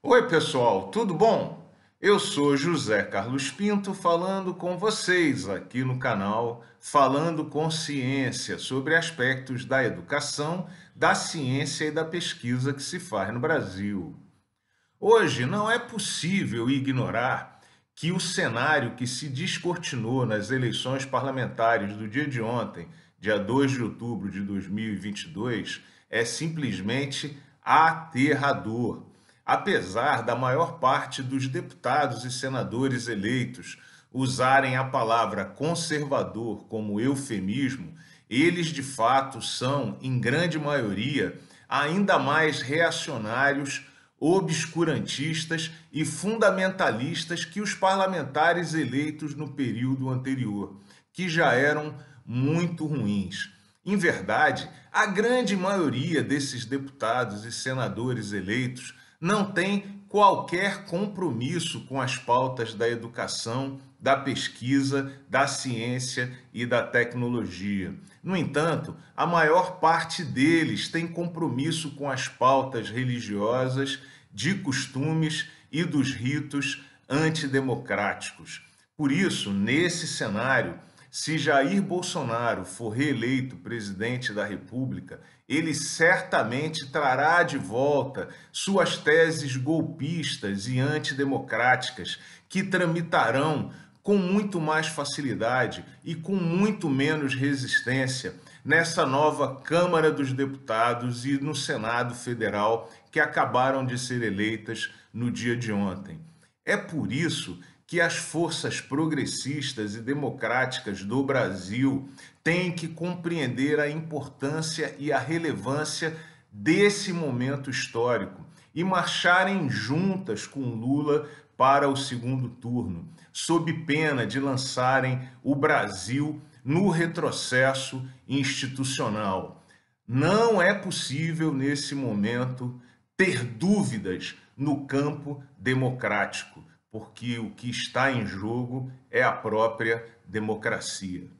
Oi, pessoal, tudo bom? Eu sou José Carlos Pinto falando com vocês aqui no canal Falando com Ciência sobre aspectos da educação, da ciência e da pesquisa que se faz no Brasil. Hoje não é possível ignorar que o cenário que se descortinou nas eleições parlamentares do dia de ontem, dia 2 de outubro de 2022, é simplesmente aterrador apesar da maior parte dos deputados e senadores eleitos usarem a palavra conservador como eufemismo, eles de fato são, em grande maioria, ainda mais reacionários, obscurantistas e fundamentalistas que os parlamentares eleitos no período anterior, que já eram muito ruins. Em verdade, a grande maioria desses deputados e senadores eleitos não tem qualquer compromisso com as pautas da educação, da pesquisa, da ciência e da tecnologia. No entanto, a maior parte deles tem compromisso com as pautas religiosas, de costumes e dos ritos antidemocráticos. Por isso, nesse cenário, se Jair Bolsonaro for reeleito presidente da República, ele certamente trará de volta suas teses golpistas e antidemocráticas, que tramitarão com muito mais facilidade e com muito menos resistência nessa nova Câmara dos Deputados e no Senado Federal que acabaram de ser eleitas no dia de ontem. É por isso que as forças progressistas e democráticas do Brasil têm que compreender a importância e a relevância desse momento histórico e marcharem juntas com Lula para o segundo turno, sob pena de lançarem o Brasil no retrocesso institucional. Não é possível, nesse momento, ter dúvidas no campo democrático porque o que está em jogo é a própria democracia.